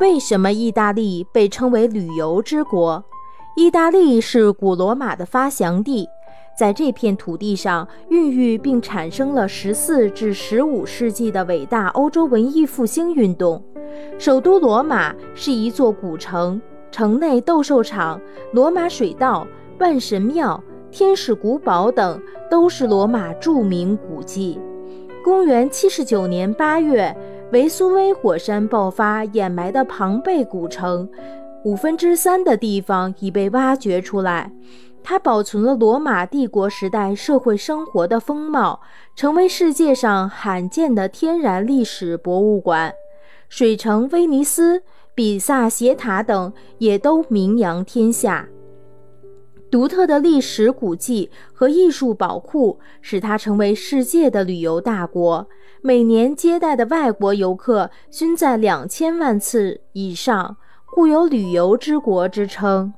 为什么意大利被称为旅游之国？意大利是古罗马的发祥地，在这片土地上孕育并产生了十四至十五世纪的伟大欧洲文艺复兴运动。首都罗马是一座古城，城内斗兽场、罗马水道、万神庙、天使古堡等都是罗马著名古迹。公元七十九年八月。维苏威火山爆发，掩埋的庞贝古城，五分之三的地方已被挖掘出来。它保存了罗马帝国时代社会生活的风貌，成为世界上罕见的天然历史博物馆。水城威尼斯、比萨斜塔等也都名扬天下。独特的历史古迹和艺术宝库，使它成为世界的旅游大国。每年接待的外国游客均在两千万次以上，故有“旅游之国”之称。